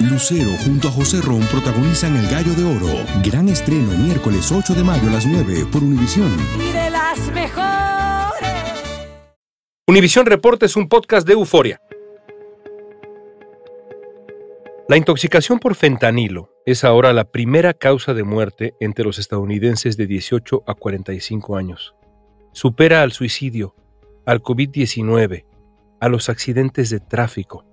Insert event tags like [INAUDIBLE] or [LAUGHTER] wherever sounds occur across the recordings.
Lucero junto a José Ron protagonizan El Gallo de Oro. Gran estreno miércoles 8 de mayo a las 9 por Univisión. Y de las mejores. Univisión Reporta es un podcast de euforia. La intoxicación por fentanilo es ahora la primera causa de muerte entre los estadounidenses de 18 a 45 años. Supera al suicidio, al COVID-19, a los accidentes de tráfico.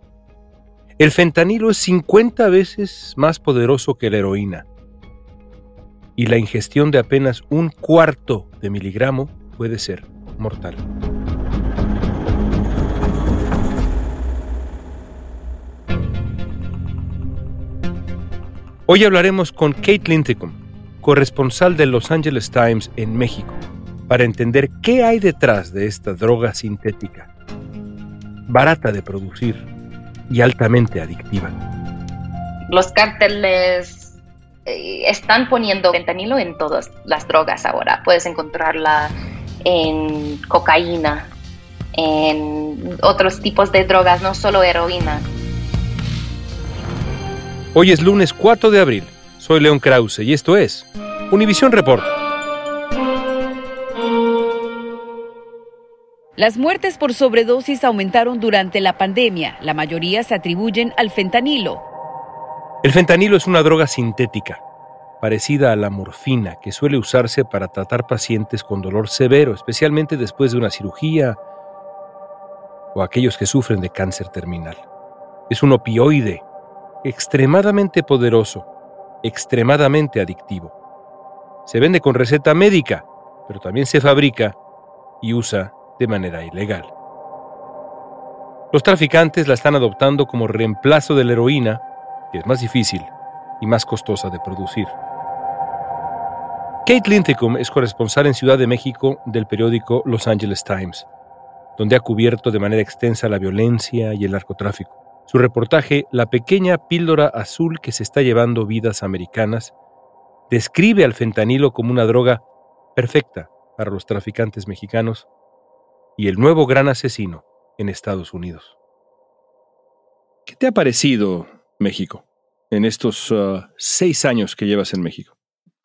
El fentanilo es 50 veces más poderoso que la heroína y la ingestión de apenas un cuarto de miligramo puede ser mortal. Hoy hablaremos con Kate Linthicum, corresponsal de Los Angeles Times en México, para entender qué hay detrás de esta droga sintética, barata de producir y altamente adictiva. Los cárteles eh, están poniendo fentanilo en todas las drogas ahora. Puedes encontrarla en cocaína, en otros tipos de drogas, no solo heroína. Hoy es lunes 4 de abril. Soy León Krause y esto es Univisión Report. Las muertes por sobredosis aumentaron durante la pandemia. La mayoría se atribuyen al fentanilo. El fentanilo es una droga sintética, parecida a la morfina, que suele usarse para tratar pacientes con dolor severo, especialmente después de una cirugía o aquellos que sufren de cáncer terminal. Es un opioide extremadamente poderoso, extremadamente adictivo. Se vende con receta médica, pero también se fabrica y usa de manera ilegal. Los traficantes la están adoptando como reemplazo de la heroína, que es más difícil y más costosa de producir. Kate Linthicum es corresponsal en Ciudad de México del periódico Los Angeles Times, donde ha cubierto de manera extensa la violencia y el narcotráfico. Su reportaje La pequeña píldora azul que se está llevando vidas americanas describe al fentanilo como una droga perfecta para los traficantes mexicanos y el nuevo gran asesino en Estados Unidos. ¿Qué te ha parecido México en estos uh, seis años que llevas en México?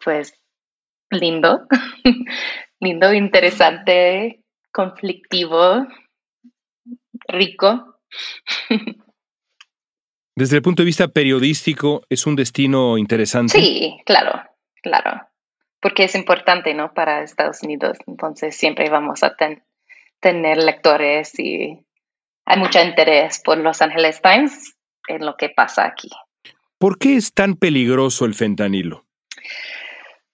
Pues lindo, [LAUGHS] lindo, interesante, conflictivo, rico. [LAUGHS] Desde el punto de vista periodístico, ¿es un destino interesante? Sí, claro, claro. Porque es importante, ¿no? Para Estados Unidos. Entonces siempre vamos a tener lectores y hay mucho interés por Los Angeles Times en lo que pasa aquí. ¿Por qué es tan peligroso el fentanilo?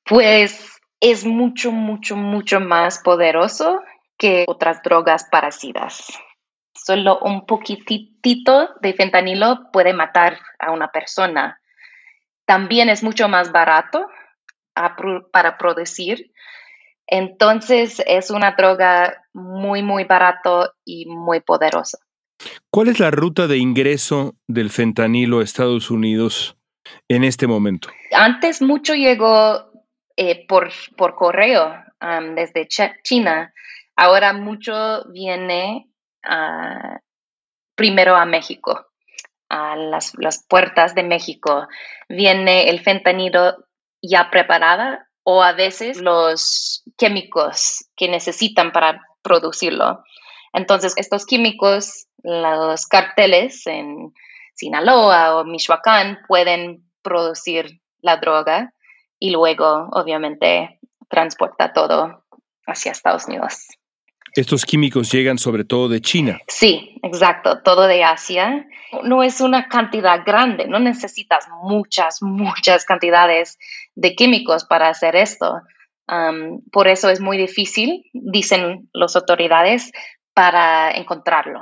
Pues es mucho, mucho, mucho más poderoso que otras drogas parecidas solo un poquitito de fentanilo puede matar a una persona. También es mucho más barato para producir. Entonces es una droga muy, muy barato y muy poderosa. ¿Cuál es la ruta de ingreso del fentanilo a Estados Unidos en este momento? Antes mucho llegó eh, por, por correo desde China. Ahora mucho viene primero a México, a las, las, puertas de México. Viene el fentanilo ya preparada o a veces los químicos que necesitan para producirlo. Entonces, estos químicos, los carteles en Sinaloa o Michoacán pueden producir la droga y luego, obviamente, transporta todo hacia Estados Unidos. Estos químicos llegan sobre todo de China. Sí, exacto, todo de Asia. No es una cantidad grande, no necesitas muchas, muchas cantidades de químicos para hacer esto. por eso es muy difícil, dicen las autoridades, para encontrarlo.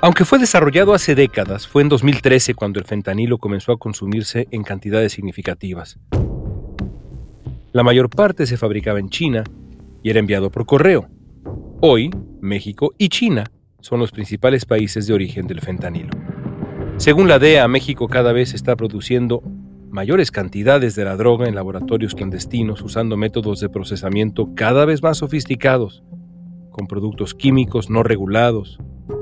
Aunque fue desarrollado hace décadas, fue en 2013 cuando el fentanilo comenzó a consumirse en cantidades significativas. La mayor parte se fabricaba en China y era enviado por correo. Hoy, México y China son los principales países de origen del fentanilo. Según la DEA, México cada vez está produciendo mayores cantidades de la droga en laboratorios clandestinos usando métodos de procesamiento cada vez más sofisticados, con productos químicos no regulados,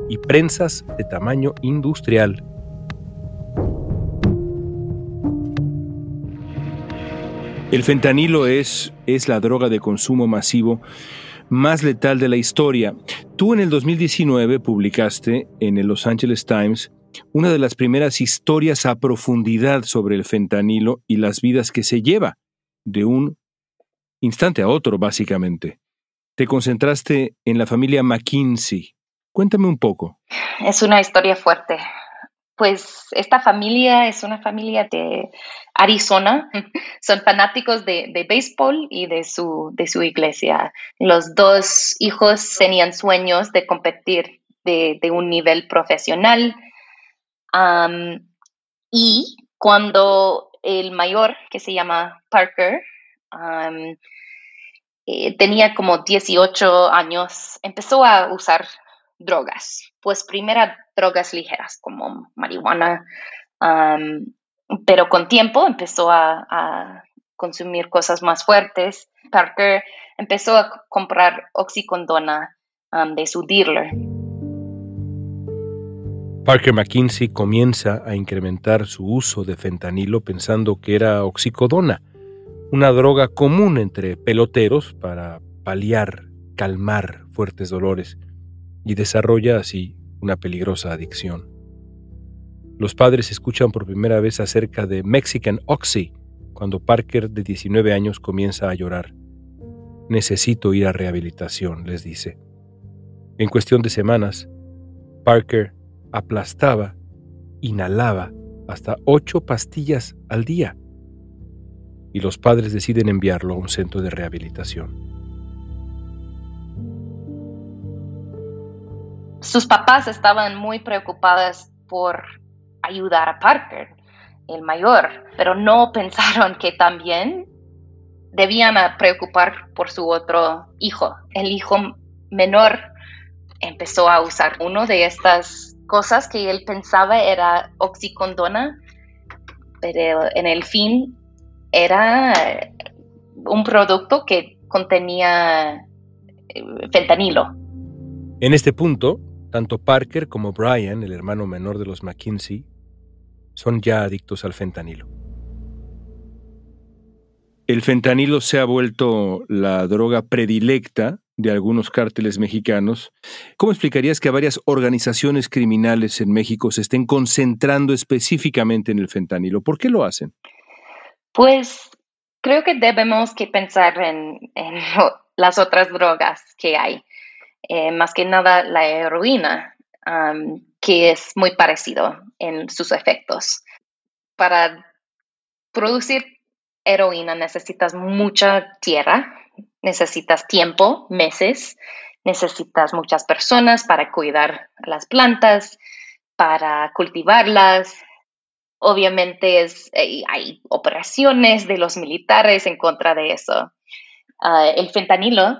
y prensas de tamaño industrial. El fentanilo es, es la droga de consumo masivo más letal de la historia. Tú en el 2019 publicaste en el Los Angeles Times una de las primeras historias a profundidad sobre el fentanilo y las vidas que se lleva de un instante a otro, básicamente. Te concentraste en la familia McKinsey. Cuéntame un poco. Es una historia fuerte pues esta familia es una familia de Arizona, [LAUGHS] son fanáticos de, de béisbol y de su, de su iglesia. Los dos hijos tenían sueños de competir de, un nivel profesional. y cuando el mayor, que se llama Parker, eh, tenía como 18 años, empezó a usar drogas. Pues primero drogas ligeras como marihuana, pero con tiempo empezó a, consumir cosas más fuertes. Parker empezó a comprar oxicondona de su dealer. Parker McKinsey comienza a incrementar su uso de fentanilo pensando que era oxicodona, una droga común entre peloteros para paliar, calmar fuertes dolores y desarrolla así una peligrosa adicción. Los padres escuchan por primera vez acerca de Mexican Oxy cuando Parker de 19 años comienza a llorar. Necesito ir a rehabilitación, les dice. En cuestión de semanas, Parker aplastaba, inhalaba hasta ocho pastillas al día y los padres deciden enviarlo a un centro de rehabilitación. Sus papás estaban muy preocupados por ayudar a Parker, el mayor, pero no [LAUGHS] pensaron que también debían preocupar por su otro hijo. El hijo menor empezó a usar una de estas cosas que él pensaba era oxicondona, pero en el fin era un producto que contenía eh, fentanilo. En este punto, tanto Parker como Brian, el hermano menor de los McKinsey, son ya adictos al fentanilo. El fentanilo se ha vuelto la droga predilecta de algunos cárteles mexicanos. ¿Cómo explicarías que varias organizaciones criminales en México se estén concentrando específicamente en el fentanilo? ¿Por qué lo hacen? Pues creo que debemos que pensar en, en [LAUGHS] las otras drogas que hay. Eh, más que nada la heroína, que es muy parecido en sus efectos. Para producir heroína necesitas mucha tierra, necesitas tiempo, meses, necesitas muchas personas para cuidar las plantas, para cultivarlas. Obviamente es, eh, hay operaciones de los militares en contra de eso. Ah, el fentanilo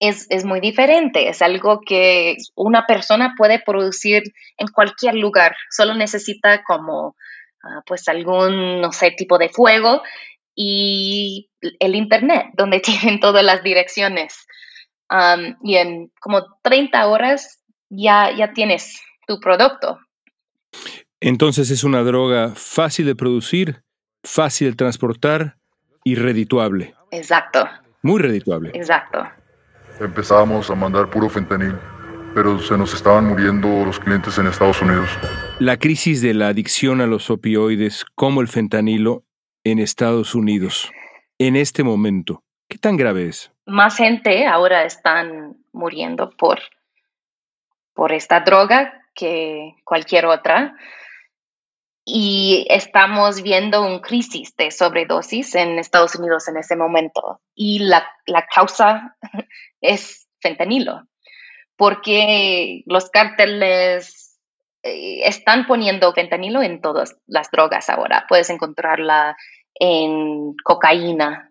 es, muy diferente. Es algo que una persona puede producir en cualquier lugar. Solo necesita como, ah, pues, algún, no sé, tipo de fuego y el Internet, [LAUGHS] donde tienen todas las direcciones. y en como 30 horas ya, ya tienes tu producto. Entonces es una droga fácil de producir, fácil de transportar y redituable. Exacto. Muy redituable. Exacto empezábamos a mandar puro fentanil, pero se nos estaban muriendo los clientes en Estados Unidos. La crisis de la adicción a los opioides como el fentanilo en Estados Unidos, en este momento, ¿qué tan grave es? Más gente ahora están muriendo por, por esta droga que cualquier otra. Y estamos viendo una crisis de sobredosis en Estados Unidos en ese momento. Y la, la causa [LAUGHS] es fentanilo, porque los cárteles eh, están poniendo fentanilo en todas las drogas ahora. Puedes encontrarla en cocaína,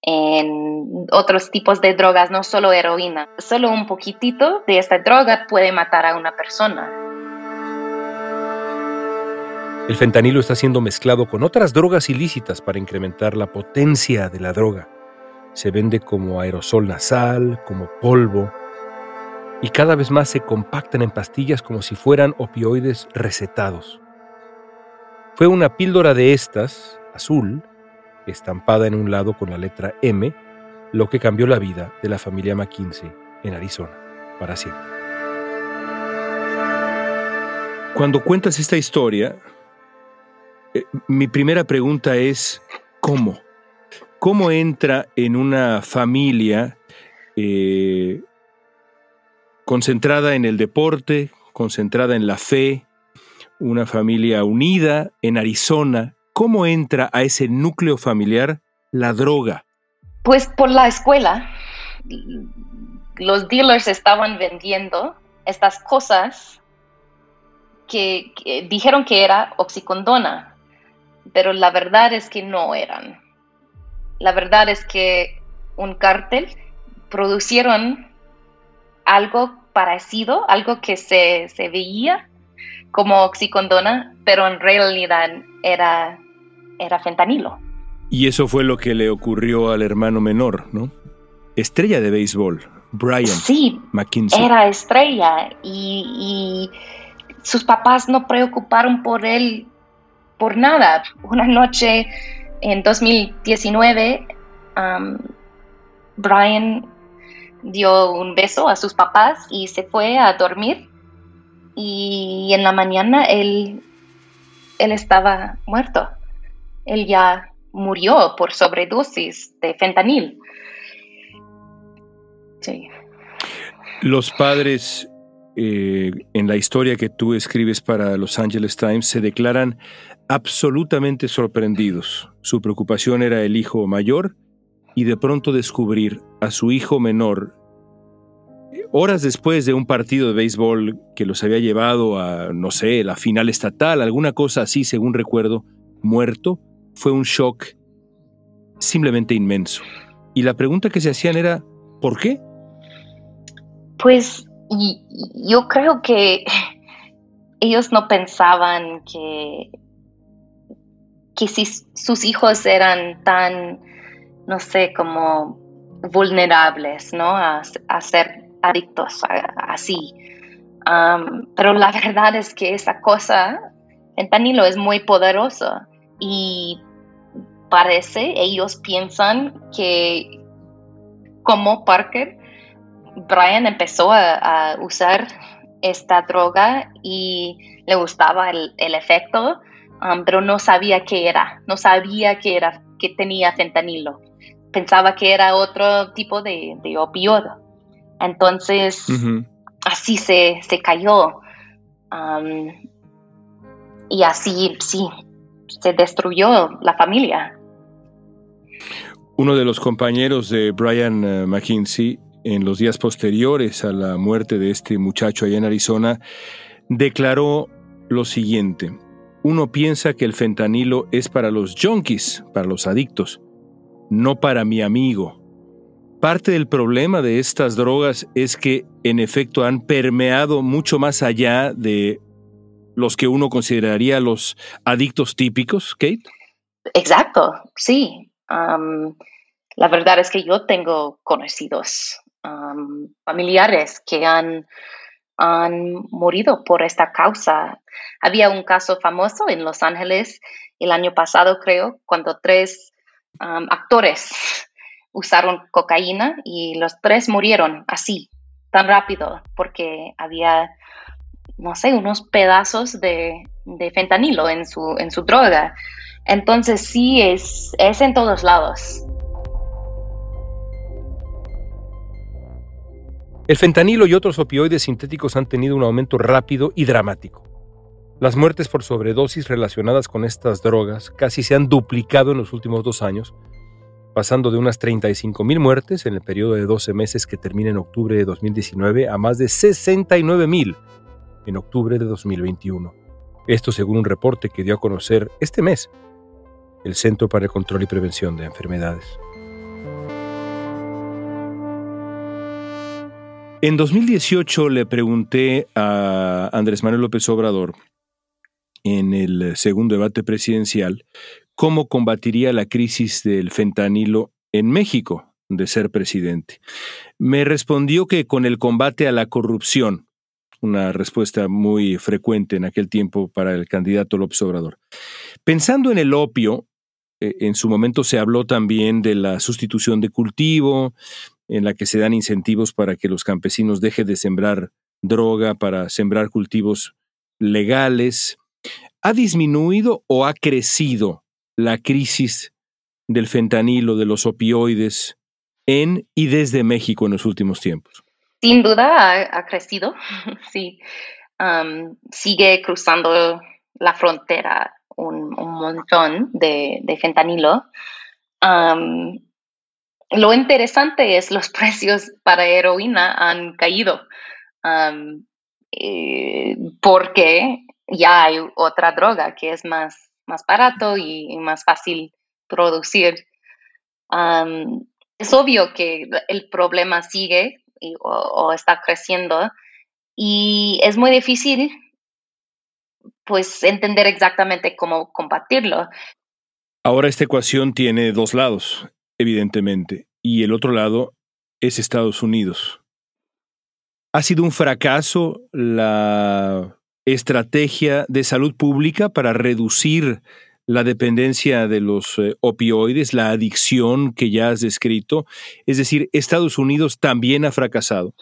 en otros tipos de drogas, no solo heroína. Solo un poquitito de esta droga puede matar a una persona. El fentanilo está siendo mezclado con otras drogas ilícitas para incrementar la potencia de la droga. Se vende como aerosol nasal, como polvo. y cada vez más se compactan en pastillas como si fueran opioides recetados. Fue una píldora de estas, azul, estampada en un lado con la letra M, lo que cambió la vida de la familia McKinsey en Arizona para siempre. Cuando cuentas esta historia, eh, mi primera pregunta es, ¿cómo? ¿Cómo entra en una familia eh, concentrada en el deporte, concentrada en la fe, una familia unida en Arizona? ¿Cómo entra a ese núcleo familiar la droga? Pues por la escuela. Los dealers estaban vendiendo estas cosas que, dijeron que era oxicondona, pero la verdad es que no eran. La verdad es que un cártel producieron algo parecido, algo que se, se veía como oxicondona, pero en realidad era, era fentanilo. Y eso fue lo que le ocurrió al hermano menor, ¿no? Estrella de béisbol, Brian sí, Era estrella y, sus papás no preocuparon por él por nada. Una noche en 2019, um, Brian dio un beso a sus papás y se fue a dormir. Y en la mañana él, él estaba muerto. Él ya murió por sobredosis de fentanil. Sí. Los padres eh, en la historia que tú escribes para Los Angeles Times se declaran absolutamente sorprendidos. Su preocupación era el hijo mayor y de pronto descubrir a su hijo menor horas después de un partido de béisbol que los había llevado a, no sé, la final estatal, alguna cosa así, según recuerdo, muerto, fue un shock simplemente inmenso. Y la pregunta que se hacían era, ¿por qué? Pues yo creo que [LAUGHS] ellos no pensaban que, que si sus hijos eran tan, no sé, como vulnerables, ¿no? A, ser adictos así. pero la [LAUGHS] verdad es que esa cosa, fentanilo, es muy poderoso y parece, ellos piensan que como Parker, Brian empezó a, usar esta droga y le gustaba el, efecto, um, pero no sabía qué era, no sabía que era, que tenía fentanilo. Pensaba que era otro tipo de, de opiodo. Entonces, así se, cayó. Um, y así, sí, se destruyó la familia. Uno de los compañeros de Brian eh, McKinsey en los días posteriores a la muerte de este muchacho allá en Arizona, declaró lo siguiente. Uno piensa que el fentanilo es para los junkies, para los adictos, no para mi amigo. Parte del problema de estas drogas es que en efecto han permeado mucho más allá de los que uno consideraría los adictos típicos, Kate. Exacto, sí. la verdad es que yo tengo conocidos familiares que han, han morido por esta causa. Había un caso famoso en Los Ángeles el año pasado, creo, cuando tres actores [LAUGHS] usaron cocaína y los tres murieron así, tan rápido, porque había, no sé, unos pedazos de, de fentanilo en su, en su droga. Entonces sí, es, es en todos lados. El fentanilo y otros opioides sintéticos han tenido un aumento rápido y dramático. Las muertes por sobredosis relacionadas con estas drogas casi se han duplicado en los últimos dos años, pasando de unas 35.000 muertes en el periodo de 12 meses que termina en octubre de 2019 a más de 69.000 en octubre de 2021. Esto según un reporte que dio a conocer este mes el Centro para el Control y Prevención de Enfermedades. En 2018 le pregunté a Andrés Manuel López Obrador, en el segundo debate presidencial, cómo combatiría la crisis del fentanilo en México. de ser presidente. Me respondió que con el combate a la corrupción, una respuesta muy frecuente en aquel tiempo para el candidato López Obrador. Pensando en el opio, eh, en su momento se habló también de la sustitución de cultivo, en la que se dan incentivos para que los campesinos dejen de sembrar droga para sembrar cultivos legales. ¿Ha disminuido o ha crecido la crisis del fentanilo, de los opioides en y desde México en los últimos tiempos? Sin duda ha, crecido, [LAUGHS] sí. sigue cruzando la frontera un, montón de, fentanilo. Lo interesante es los [LAUGHS] precios para heroína han caído eh, porque ya hay otra droga que es más, más barato y, más fácil producir. es obvio que el problema sigue o, está creciendo y es muy difícil pues entender exactamente cómo combatirlo. Ahora esta ecuación tiene dos lados, evidentemente, y el otro lado es Estados Unidos. ¿Ha sido un fracaso la estrategia de salud pública para reducir la dependencia de los eh, opioides, la adicción que ya has descrito. Es decir, Estados Unidos también ha fracasado.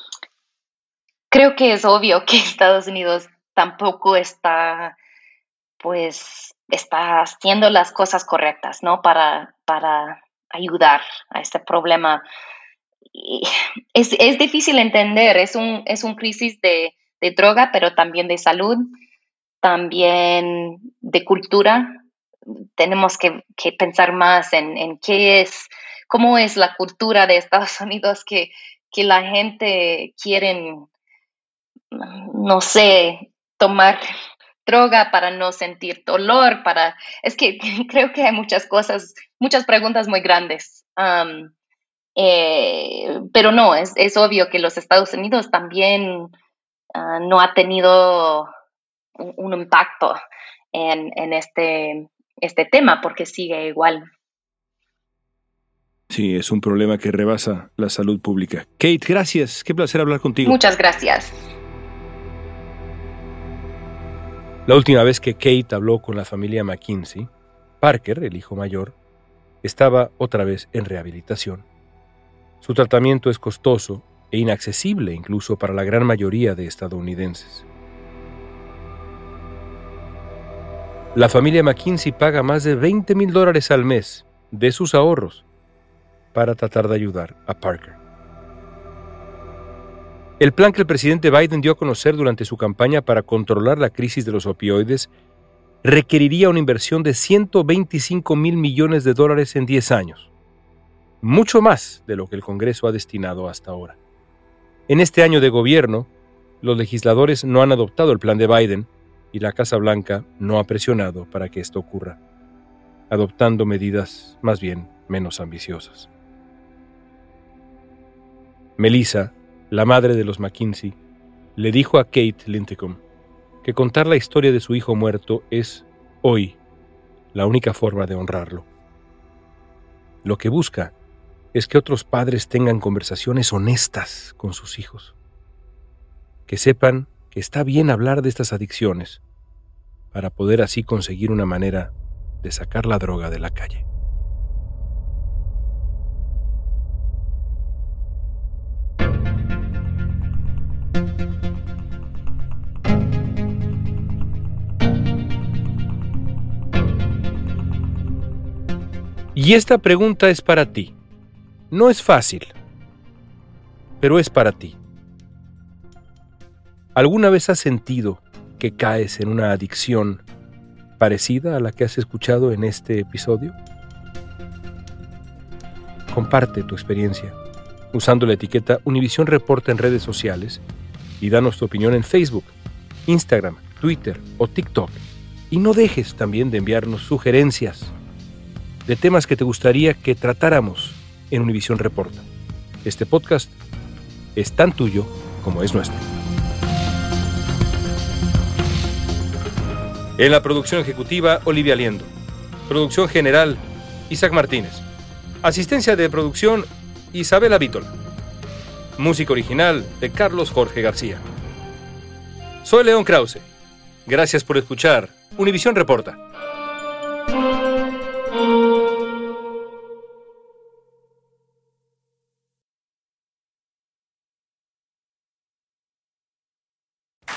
Creo que es obvio que Estados Unidos tampoco está, pues, está haciendo las cosas correctas, ¿no? Para, para ayudar a este problema. [LAUGHS] Es, es difícil entender, es un, es un crisis de, de droga, pero también de salud, también de cultura, tenemos que, pensar más en, qué es, cómo es la cultura de Estados [LAUGHS] Unidos que, que la gente quiere, no sé, tomar droga para no sentir dolor, para... Es que [LAUGHS] creo que hay muchas cosas, muchas preguntas muy grandes. Eh, pero no, es, es, obvio que los Estados Unidos también ah, no ha tenido un, impacto en, en, este, este tema porque sigue igual. Sí, es un problema que rebasa la salud pública. Kate, gracias. Qué placer hablar contigo. Muchas gracias. La última vez que Kate habló con la familia McKinsey, Parker, el hijo mayor, estaba otra vez en rehabilitación. Su tratamiento es costoso e inaccesible incluso para la gran mayoría de estadounidenses. La familia McKinsey paga más de 20 mil dólares al mes de sus ahorros para tratar de ayudar a Parker. El plan que el presidente Biden dio a conocer durante su campaña para controlar la crisis de los opioides requeriría una inversión de 125 mil millones de dólares en 10 años, mucho más de lo que el Congreso ha destinado hasta ahora. En este año de gobierno, los legisladores no han adoptado el plan de Biden y la Casa Blanca no ha presionado para que esto ocurra, adoptando medidas más bien menos ambiciosas. Melissa, la madre de los McKinsey, le dijo a Kate Linthicum que contar la historia de su hijo muerto es, hoy, la única forma de honrarlo. Lo que busca es que otros padres tengan conversaciones honestas con sus hijos, que sepan que está bien hablar de estas adicciones para poder así conseguir una manera de sacar la droga de la calle. Y esta pregunta es para ti. No es fácil, pero es para ti. ¿Alguna vez has sentido que caes en una adicción parecida a la que has escuchado en este episodio? Comparte tu experiencia usando la etiqueta Univisión Reporta en redes sociales y danos tu opinión en Facebook, Instagram, Twitter o TikTok. Y no dejes también de enviarnos sugerencias de temas que te gustaría que tratáramos en Univisión Reporta. Este podcast es tan tuyo como es nuestro. En la producción ejecutiva, Olivia Liendo. Producción general, Isaac Martínez. Asistencia de producción, Isabela Vítola. Música original de Carlos Jorge García. Soy León Krause. Gracias por escuchar Univisión Reporta.